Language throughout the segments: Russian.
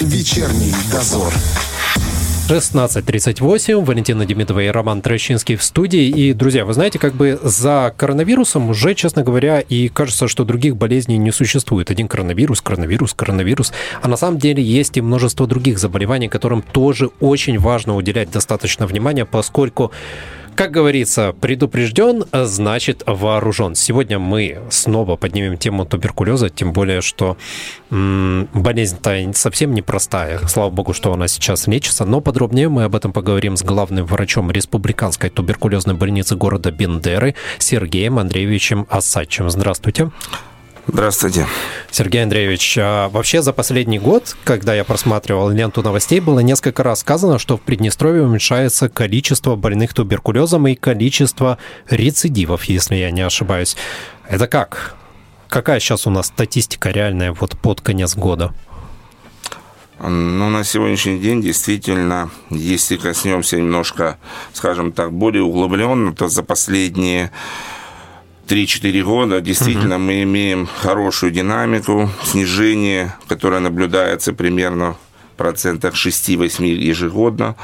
Вечерний дозор. 16.38. Валентина Демидова и Роман Трощинский в студии. И, друзья, вы знаете, как бы за коронавирусом уже, честно говоря, и кажется, что других болезней не существует. Один коронавирус, коронавирус, коронавирус. А на самом деле есть и множество других заболеваний, которым тоже очень важно уделять достаточно внимания, поскольку как говорится, предупрежден, значит вооружен. Сегодня мы снова поднимем тему туберкулеза, тем более, что болезнь-то совсем непростая. Слава богу, что она сейчас лечится. Но подробнее мы об этом поговорим с главным врачом Республиканской туберкулезной больницы города Бендеры Сергеем Андреевичем Асачем. Здравствуйте. Здравствуйте. Сергей Андреевич, а вообще за последний год, когда я просматривал ленту новостей, было несколько раз сказано, что в Приднестровье уменьшается количество больных туберкулезом и количество рецидивов, если я не ошибаюсь. Это как? Какая сейчас у нас статистика реальная вот под конец года? Ну, на сегодняшний день действительно, если коснемся немножко, скажем так, более углубленно, то за последние 3-4 года действительно угу. мы имеем хорошую динамику, снижение, которое наблюдается примерно в процентах 6-8 ежегодно.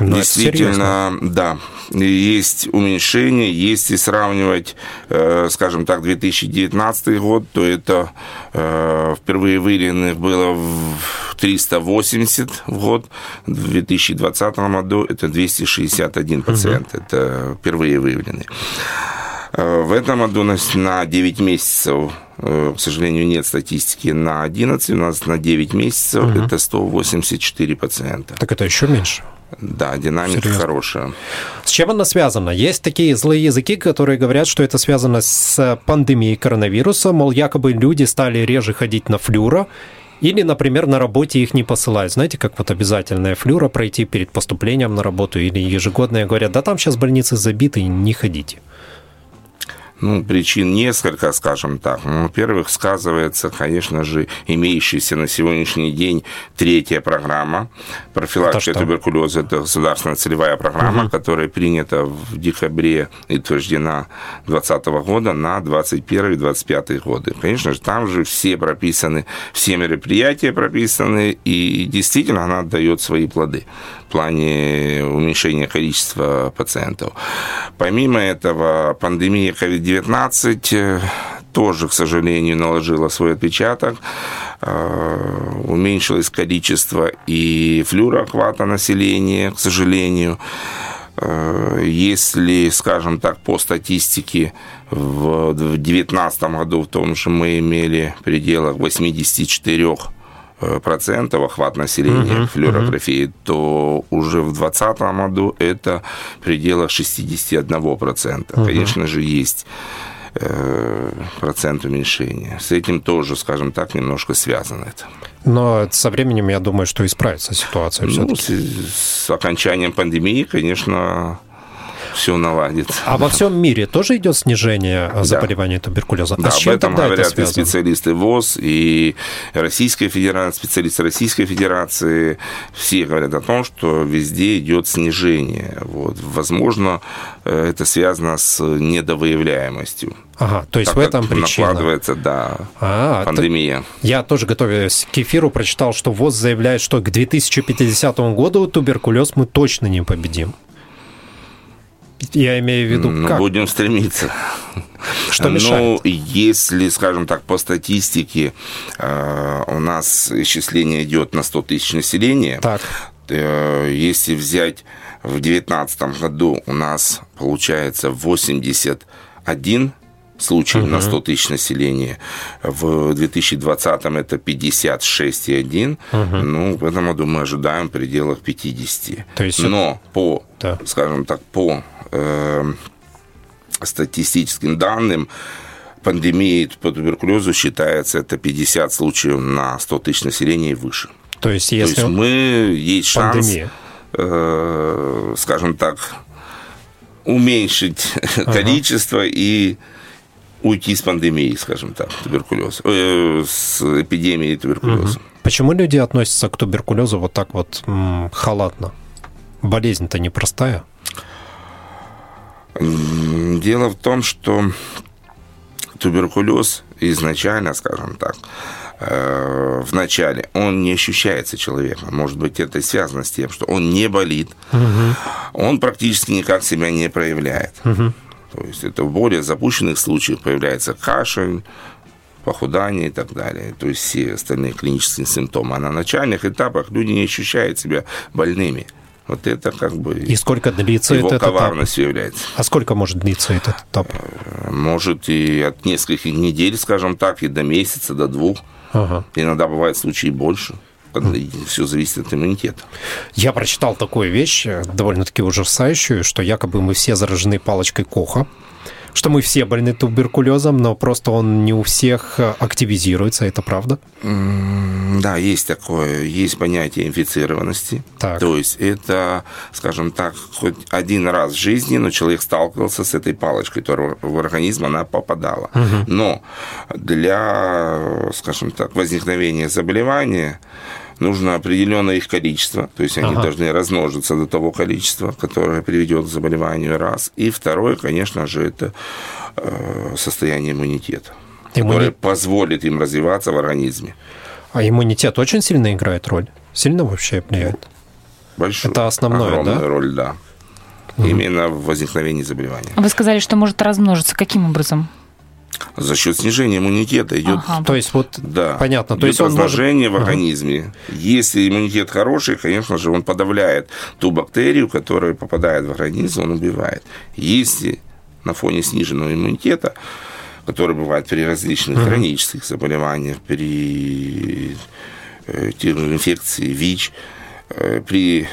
Но ну, действительно, да, есть уменьшение. Если сравнивать, э, скажем так, 2019 год, то это э, впервые выявленных было в 380 в год. В 2020 году это 261 пациент. Угу. Это впервые выявленные. Э, в этом году на 9 месяцев, э, к сожалению, нет статистики на 11, у нас на 9 месяцев угу. это 184 пациента. Так это еще меньше. Да, динамика Серьезно? хорошая. С чем она связана? Есть такие злые языки, которые говорят, что это связано с пандемией коронавируса, мол, якобы люди стали реже ходить на флюро, или, например, на работе их не посылают. Знаете, как вот обязательная флюра пройти перед поступлением на работу или ежегодная говорят, да там сейчас больницы забиты, не ходите. Ну, причин несколько, скажем так. Ну, во-первых, сказывается, конечно же, имеющаяся на сегодняшний день третья программа профилактики туберкулеза. Это государственная целевая программа, угу. которая принята в декабре и утверждена 2020 года на 2021-2025 годы. Конечно же, там же все прописаны, все мероприятия прописаны, и действительно она дает свои плоды в плане уменьшения количества пациентов. Помимо этого, пандемия COVID-19 э, тоже, к сожалению, наложила свой отпечаток. Э, уменьшилось количество и флюроохвата населения, к сожалению. Э, если, скажем так, по статистике в 2019 году в том же мы имели пределах 84 процентов охват населения uh-huh, флюорографии, uh-huh. то уже в 2020 году это в пределах 61 процента. Uh-huh. Конечно же, есть э, процент уменьшения. С этим тоже, скажем так, немножко связано это. Но со временем, я думаю, что исправится ситуация ну, с, с окончанием пандемии, конечно, все наладит. А во всем мире тоже идет снижение да. заболевания туберкулезом? Да, а с чем об этом говорят это и специалисты ВОЗ, и Российская Федерация, специалисты Российской Федерации. Все говорят о том, что везде идет снижение. Вот. Возможно, э, это связано с недовыявляемостью. Ага, то есть так в этом причина. Накладывается, да, а, пандемия. То, я тоже, готовясь к эфиру, прочитал, что ВОЗ заявляет, что к 2050 году туберкулез мы точно не победим. Я имею в виду, ну, как? Будем стремиться. Что мешает? Ну, если, скажем так, по статистике э, у нас исчисление идет на 100 тысяч населения, так. Э, если взять в 2019 году у нас получается 81 случай угу. на 100 тысяч населения. В 2020 это 56,1. Угу. Ну, в этом году мы ожидаем в пределах 50. То есть... Но по, да. скажем так, по э, статистическим данным, пандемией по туберкулезу считается это 50 случаев на 100 тысяч населения и выше. То есть, если То есть мы есть шанс, э, скажем так, уменьшить ага. количество и уйти с пандемией, скажем так, туберкулеза, э, с эпидемией туберкулеза. Угу. Почему люди относятся к туберкулезу вот так вот м, халатно? Болезнь-то непростая. Дело в том, что туберкулез изначально, скажем так, э, в начале, он не ощущается человеком. Может быть, это связано с тем, что он не болит, угу. он практически никак себя не проявляет. Угу. То есть это в более запущенных случаях появляется кашель, похудание и так далее. То есть все остальные клинические симптомы. А на начальных этапах люди не ощущают себя больными. Вот это как бы... И сколько длится его этот коварностью этап? является. А сколько может длиться этот этап? Э, может и от нескольких недель, скажем так, и до месяца, до двух. Ага. Иногда бывают случаи больше. Все зависит от иммунитета. Я прочитал такую вещь, э, довольно-таки ужасающую, что якобы мы все заражены палочкой Коха что мы все больны туберкулезом, но просто он не у всех э, активизируется, это правда? Да, есть такое, есть понятие инфицированности. Так. То есть это, скажем так, хоть один раз в жизни, но человек сталкивался с этой палочкой, которая в организм она попадала. Угу. Но для, скажем так, возникновения заболевания нужно определенное их количество, то есть они ага. должны размножиться до того количества, которое приведет к заболеванию раз. И второе, конечно же, это э, состояние иммунитета, Иммуни... которое позволит им развиваться в организме. А иммунитет очень сильно играет роль? Сильно вообще влияет? Большую. Это основное, огромную да? роль, да. Угу. Именно в возникновении заболевания. Вы сказали, что может размножиться. Каким образом? За счет снижения иммунитета идет. Ага. То есть вот да, понятно. То есть разложение может... в организме. Ага. Если иммунитет хороший, конечно же, он подавляет ту бактерию, которая попадает в организм, он убивает. Если на фоне сниженного иммунитета, который бывает при различных ага. хронических заболеваниях, при э, инфекции ВИЧ, э, при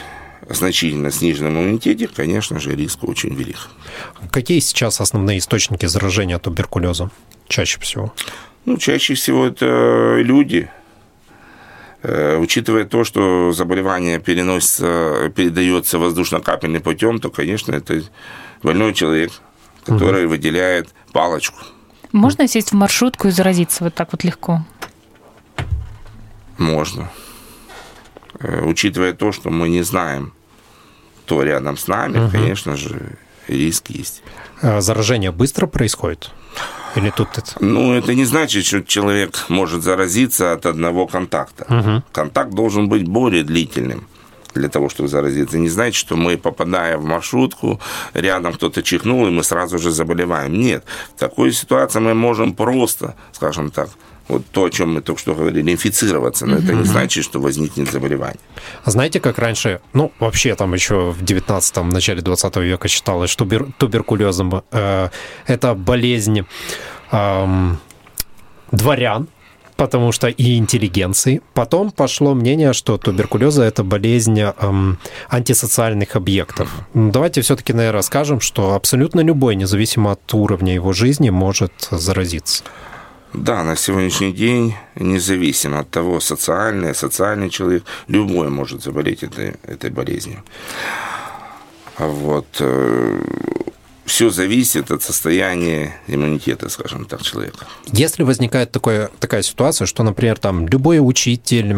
значительно сниженном иммунитете, конечно же, риск очень велик. Какие сейчас основные источники заражения туберкулезом чаще всего? Ну, чаще всего это люди, э, Учитывая то, что заболевание переносится, передается воздушно-капельным путем, то, конечно, это больной человек, который угу. выделяет палочку. Можно сесть в маршрутку и заразиться вот так вот легко? Можно. Э, учитывая то, что мы не знаем, кто рядом с нами, угу. конечно же, риск есть. А заражение быстро происходит? Или тут это? Ну, это не значит, что человек может заразиться от одного контакта. Угу. Контакт должен быть более длительным для того, чтобы заразиться. Не значит, что мы, попадая в маршрутку, рядом кто-то чихнул, и мы сразу же заболеваем. Нет. В такой ситуации мы можем просто, скажем так, вот то, о чем мы только что говорили, инфицироваться, но это не значит, что возникнет заболевание. А знаете, как раньше, ну, вообще там еще в 19-м, начале 20 века считалось, что туберкулезом э, это болезнь э, дворян, потому что и интеллигенции. Потом пошло мнение, что туберкулез это болезнь эм, антисоциальных объектов. Давайте все-таки, наверное, скажем, что абсолютно любой, независимо от уровня его жизни, может заразиться. Да, на сегодняшний день, независимо от того, социальный, социальный человек, любой может заболеть этой, этой болезнью. Вот. Все зависит от состояния иммунитета, скажем так, человека. Если возникает такое, такая ситуация, что, например, там любой учитель,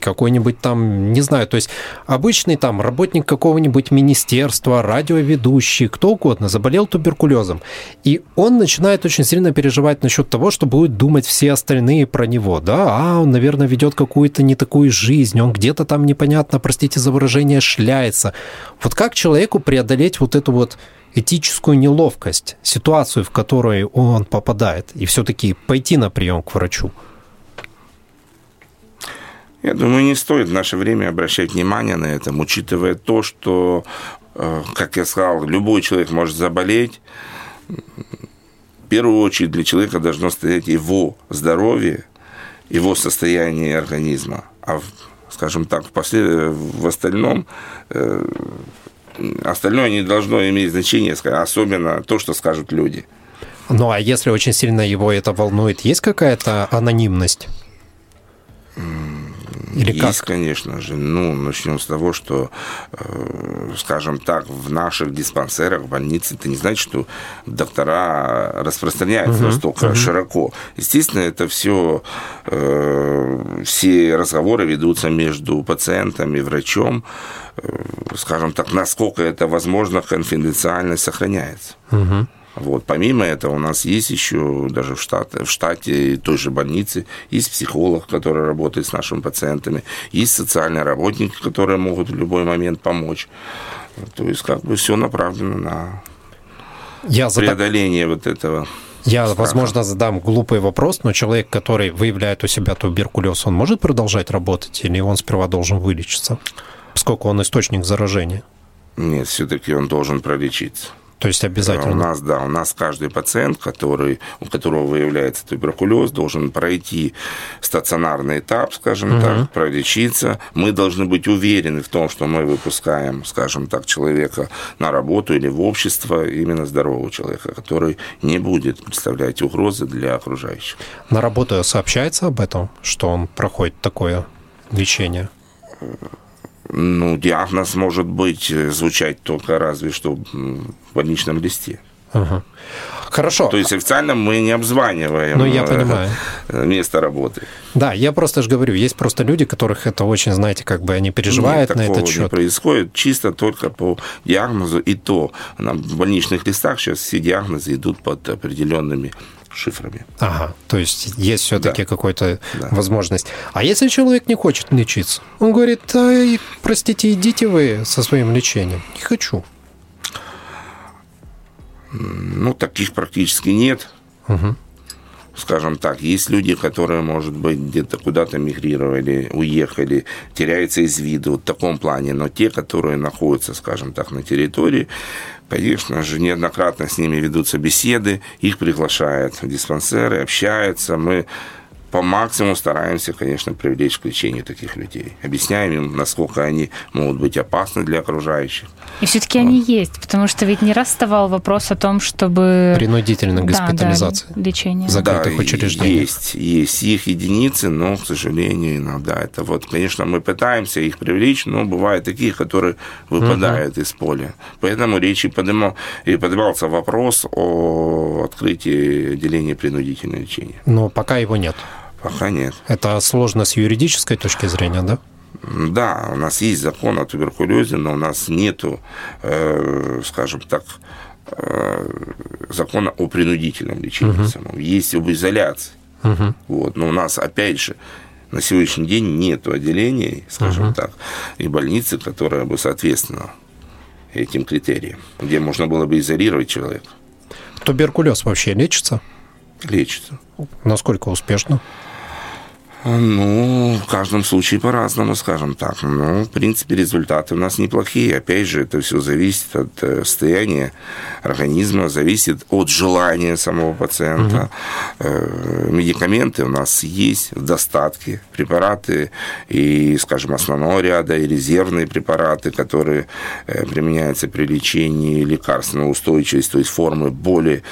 какой-нибудь там, не знаю, то есть обычный там работник какого-нибудь министерства, радиоведущий, кто угодно, заболел туберкулезом, и он начинает очень сильно переживать насчет того, что будут думать все остальные про него, да, а он, наверное, ведет какую-то не такую жизнь, он где-то там непонятно, простите за выражение, шляется. Вот как человеку преодолеть вот эту вот этическую неловкость, ситуацию, в которую он попадает, и все-таки пойти на прием к врачу? Я думаю, не стоит в наше время обращать внимание на это, учитывая то, что, э, как я сказал, любой человек может заболеть. В первую очередь для человека должно стоять его здоровье, его состояние организма. А, скажем так, в, послед... в остальном э, остальное не должно иметь значения, особенно то, что скажут люди. Ну а если очень сильно его это волнует, есть какая-то анонимность? Или Есть, как? конечно же. Ну, начнем с того, что, э, скажем так, в наших диспансерах, в больнице, это не значит, что доктора распространяются угу, настолько угу. широко. Естественно, это все, э, все разговоры ведутся между пациентом и врачом. Э, скажем так, насколько это возможно, конфиденциальность сохраняется. Угу. Вот. Помимо этого у нас есть еще даже в штате, в штате той же больницы есть психолог, который работает с нашими пациентами, есть социальные работники, которые могут в любой момент помочь. То есть как бы все направлено на Я преодоление зад... вот этого. Я, страха. возможно, задам глупый вопрос, но человек, который выявляет у себя туберкулез, он может продолжать работать или он сперва должен вылечиться, поскольку он источник заражения? Нет, все-таки он должен пролечиться. То есть обязательно? У нас, да, у нас каждый пациент, который, у которого выявляется туберкулез, должен пройти стационарный этап, скажем угу. так, пролечиться. Мы должны быть уверены в том, что мы выпускаем, скажем так, человека на работу или в общество, именно здорового человека, который не будет представлять угрозы для окружающих. На работу сообщается об этом, что он проходит такое лечение? Ну, диагноз может быть э, звучать только разве что в больничном листе. Ага. Хорошо. То есть официально мы не обзваниваем ну, я понимаю. Э, место работы. Да, я просто же говорю, есть просто люди, которых это очень, знаете, как бы они переживают Нет, на этот счет. не происходит чисто только по диагнозу, и то на больничных листах сейчас все диагнозы идут под определенными шифрами. Ага, то есть есть все-таки да. какая-то да. возможность. А если человек не хочет лечиться? Он говорит, простите, идите вы со своим лечением. Не хочу. Ну, таких практически нет. Угу. Скажем так, есть люди, которые, может быть, где-то куда-то мигрировали, уехали, теряются из виду в таком плане, но те, которые находятся, скажем так, на территории, Конечно же, неоднократно с ними ведутся беседы, их приглашают в диспансеры, общаются. Мы по максимуму стараемся, конечно, привлечь к лечению таких людей. Объясняем им, насколько они могут быть опасны для окружающих. И все-таки вот. они есть, потому что ведь не раз вставал вопрос о том, чтобы... Принудительная госпитализация. Да, да, лечение. Закрытых да, учреждений. Есть, есть их единицы, но, к сожалению, иногда это вот, конечно, мы пытаемся их привлечь, но бывают такие, которые выпадают угу. из поля. Поэтому речь и, поднимал, и поднимался вопрос о открытии отделения принудительного лечения. Но пока его нет. Пока нет. Это сложно с юридической точки зрения, да? Да, у нас есть закон о туберкулезе, но у нас нету, э, скажем так, э, закона о принудительном лечении угу. самом. Есть об изоляции. Угу. Вот, но у нас, опять же, на сегодняшний день нет отделений, скажем угу. так, и больницы, которая бы соответствовала этим критериям, где можно было бы изолировать человека. Туберкулез вообще лечится? Лечится. Насколько успешно? Ну, в каждом случае по-разному, скажем так. Ну, в принципе, результаты у нас неплохие. Опять же, это все зависит от э, состояния организма, зависит от желания самого пациента. Угу. Медикаменты у нас есть в достатке. Препараты и, скажем, основного ряда, и резервные препараты, которые э, применяются при лечении лекарственной устойчивости, то есть формы более,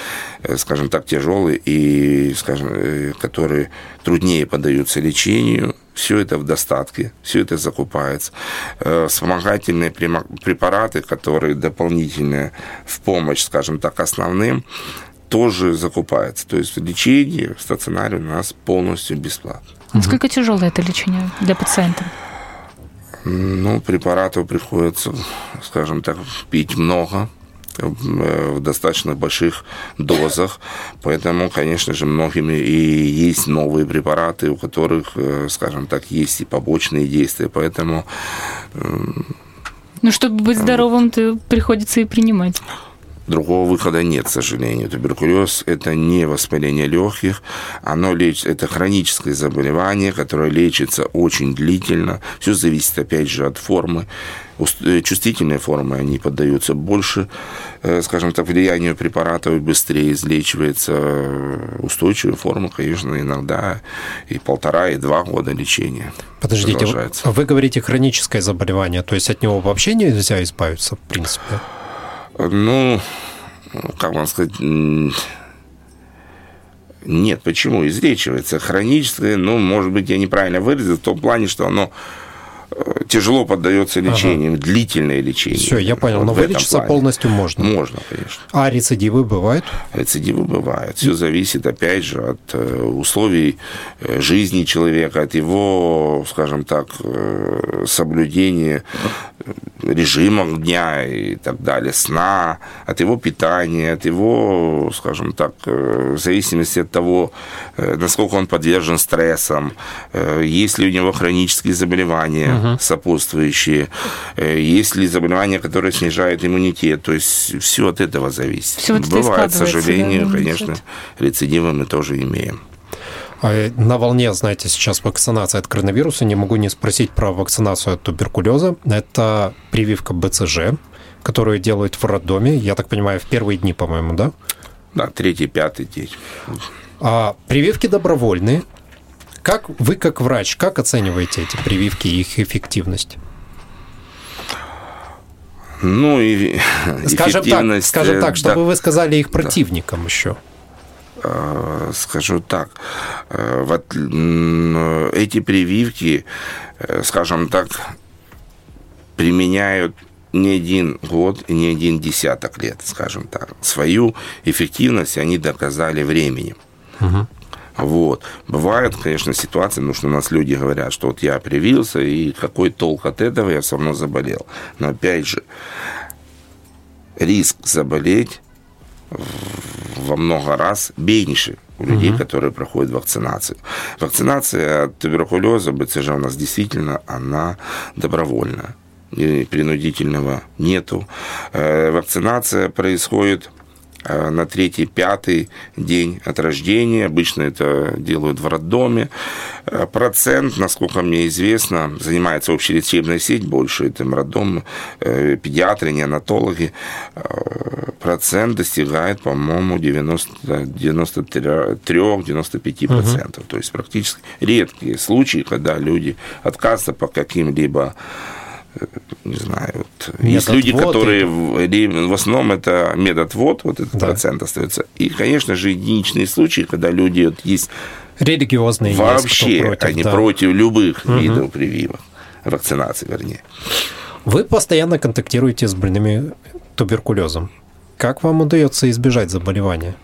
скажем так, тяжелые и, скажем, которые труднее поддаются лечению, все это в достатке, все это закупается. Э, вспомогательные препараты, которые дополнительные в помощь, скажем так, основным, тоже закупается. То есть лечение в стационаре у нас полностью бесплатно. Насколько тяжелое это лечение для пациента? Ну, препаратов приходится, скажем так, пить много, в достаточно больших дозах. Поэтому, конечно же, многими и есть новые препараты, у которых, э, скажем так, есть и побочные действия. Поэтому... Ну, чтобы быть здоровым, то приходится и принимать. Другого выхода нет, к сожалению. Туберкулез – это не воспаление легких, оно лечит, это хроническое заболевание, которое лечится очень длительно. Все зависит, опять же, от формы. Э, чувствительные формы, они поддаются больше, э, скажем так, влиянию препаратов и быстрее излечивается. Устойчивая форма, конечно, иногда и полтора, и два года лечения. Подождите, вы говорите хроническое заболевание, то есть от него вообще нельзя избавиться, в принципе? Ну, как вам сказать, нет, почему? Излечивается. Хроническое, ну, может быть, я неправильно выразил, в том плане, что оно э, тяжело поддается лечению, ага. длительное лечение. Все, я понял, вот но вылечиться плане. полностью можно. Можно, конечно. А рецидивы бывают? Рецидивы бывают. Все зависит, опять же, от э, условий э, жизни человека, от его, скажем так, соблюдения режима дня и так далее, сна, от его питания, от его, скажем так, э, в зависимости от того, э, насколько он подвержен стрессам, есть ли у него хронические заболевания угу. сопутствующие, есть ли заболевания, которые снижают иммунитет. То есть все от этого зависит. Все вот Бывает, к сожалению, да, конечно, рецидивы мы тоже имеем. А, на волне, знаете, сейчас вакцинация от коронавируса. Не могу не спросить про вакцинацию от туберкулеза. Это прививка БЦЖ, которую делают в роддоме. Я так понимаю, в первые дни, по-моему, да? Да, третий, пятый день. А прививки добровольные. Как вы, как врач, как оцениваете эти прививки и их эффективность? Ну, и скажем так, скажем так, чтобы да. вы сказали их противникам еще. Э, скажу так, э, вот эти прививки, э, скажем так, применяют не один год и не один десяток лет, скажем так. Свою эффективность они доказали временем. Угу. Вот. Бывают, конечно, ситуации, потому что у нас люди говорят, что вот я привился, и какой толк от этого, я все равно заболел. Но опять же, риск заболеть во много раз меньше у людей, угу. которые проходят вакцинацию. Вакцинация от туберкулеза, БЦЖ у нас действительно, она добровольная. Принудительного нету. Э, вакцинация происходит на третий, пятый день от рождения. Обычно это делают в роддоме. Э, процент, насколько мне известно, занимается общелечебная сеть больше, это роддом, э, педиатры, неонатологи. Процент достигает, по-моему, 93-95%. Угу. То есть практически редкие случаи, когда люди отказываются по каким-либо не знаю, вот есть люди, которые и... в основном это медотвод, вот этот да. процент остается. И, конечно же, единичные случаи, когда люди вот есть религиозные вообще, есть, против, они да. против любых угу. видов прививок, вакцинации, вернее. Вы постоянно контактируете с больными туберкулезом. Как вам удается избежать заболевания?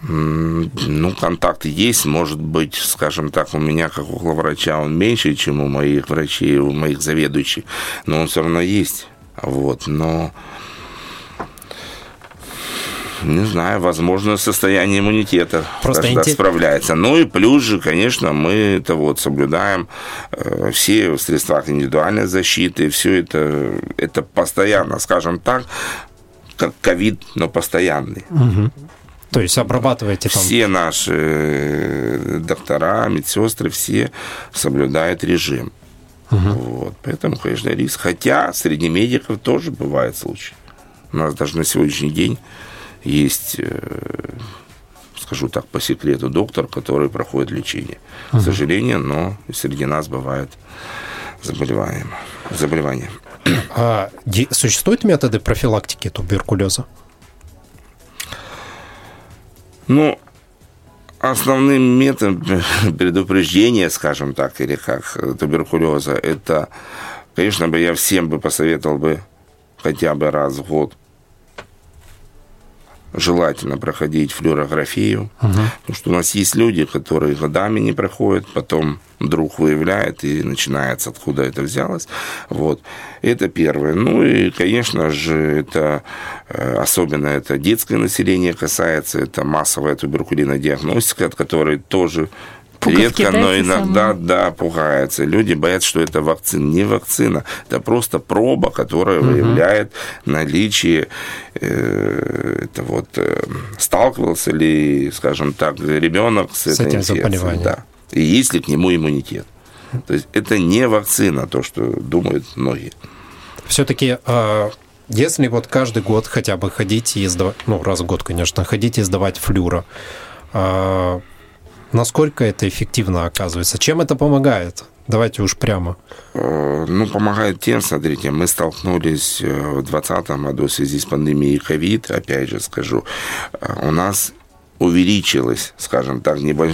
Ну, контакт есть, может быть, скажем так, у меня, как у главврача, он меньше, чем у моих врачей, у моих заведующих, но он все равно есть. Вот, но не знаю, возможно, состояние иммунитета Просто инте... справляется. Ну и плюс же, конечно, мы это вот соблюдаем э, все в средствах индивидуальной защиты, все это, это постоянно, скажем так, как ковид, но постоянный. Угу. То есть обрабатываете там? Все наши э, доктора, медсестры, все соблюдают режим. Угу. Вот. Поэтому, конечно, риск. Хотя среди медиков тоже бывают случаи. У нас даже на сегодняшний день есть, э, скажу так, по секрету, доктор, который проходит лечение. Угу. К сожалению, но среди нас бывает заболевание. заболевание. А существуют методы профилактики туберкулеза? Ну, основным методом предупреждения, скажем так, или как туберкулеза, это, конечно бы я всем бы посоветовал бы хотя бы раз в год желательно проходить флюорографию, угу. потому что у нас есть люди, которые годами не проходят, потом вдруг выявляет и начинается, откуда это взялось. Вот. Это первое. Ну и, конечно же, это э, особенно это детское население касается, это массовая туберкулинная диагностика, от которой тоже Пуговки, Редко, но иногда, самые? да, пугается. Люди боятся, что это вакцина. Не вакцина, это просто проба, которая угу. выявляет наличие, э, это вот, э, сталкивался ли, скажем так, ребенок с, с этой этим инфекцией. Да. И есть ли к нему иммунитет. То есть это не вакцина, то, что думают многие. Все-таки а, если вот каждый год хотя бы ходить и сдавать, ну, раз в год, конечно, ходить и сдавать флюро, а, Насколько это эффективно оказывается? Чем это помогает? Давайте уж прямо. Э, ну, помогает тем, смотрите, мы столкнулись э, в 2020 году в связи с пандемией ковид, опять же скажу, э, у нас увеличилось, скажем так, небольш...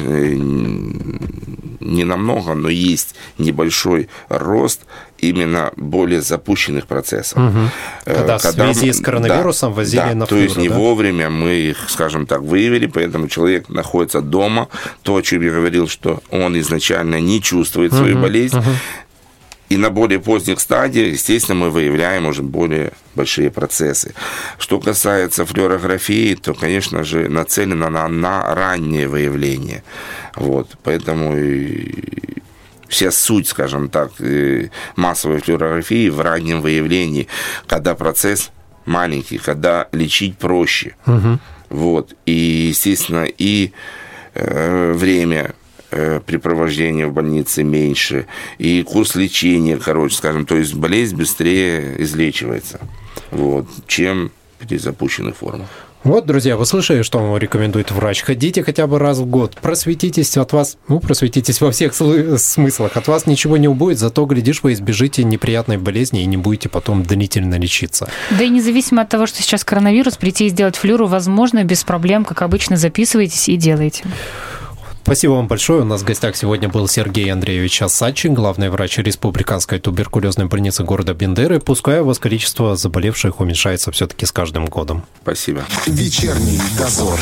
не намного, но есть небольшой рост именно более запущенных процессов. Угу. Когда, Когда в связи с коронавирусом да, возили да, на флюру, То есть не да? вовремя мы их, скажем так, выявили, поэтому человек находится дома. То, о чем я говорил, что он изначально не чувствует свою угу, болезнь. Угу и на более поздних стадиях, естественно, мы выявляем уже более большие процессы. Что касается флюорографии, то, конечно же, нацелена на, на раннее выявление. Вот, поэтому и вся суть, скажем так, массовой флюорографии в раннем выявлении, когда процесс маленький, когда лечить проще. Угу. Вот. И, естественно, и э, время э, препровождения в больнице меньше, и курс лечения короче, скажем, то есть болезнь быстрее излечивается, вот, чем при запущенных формах. Вот, друзья, вы слышали, что вам рекомендует врач? Ходите хотя бы раз в год, просветитесь от вас, ну, просветитесь во всех смыслах. От вас ничего не убудет, зато, глядишь, вы избежите неприятной болезни и не будете потом длительно лечиться. Да и независимо от того, что сейчас коронавирус, прийти и сделать флюру возможно без проблем, как обычно, записывайтесь и делайте. Спасибо вам большое. У нас в гостях сегодня был Сергей Андреевич Асачин, главный врач Республиканской туберкулезной больницы города Бендеры. Пускай у вас количество заболевших уменьшается все-таки с каждым годом. Спасибо. Вечерний дозор.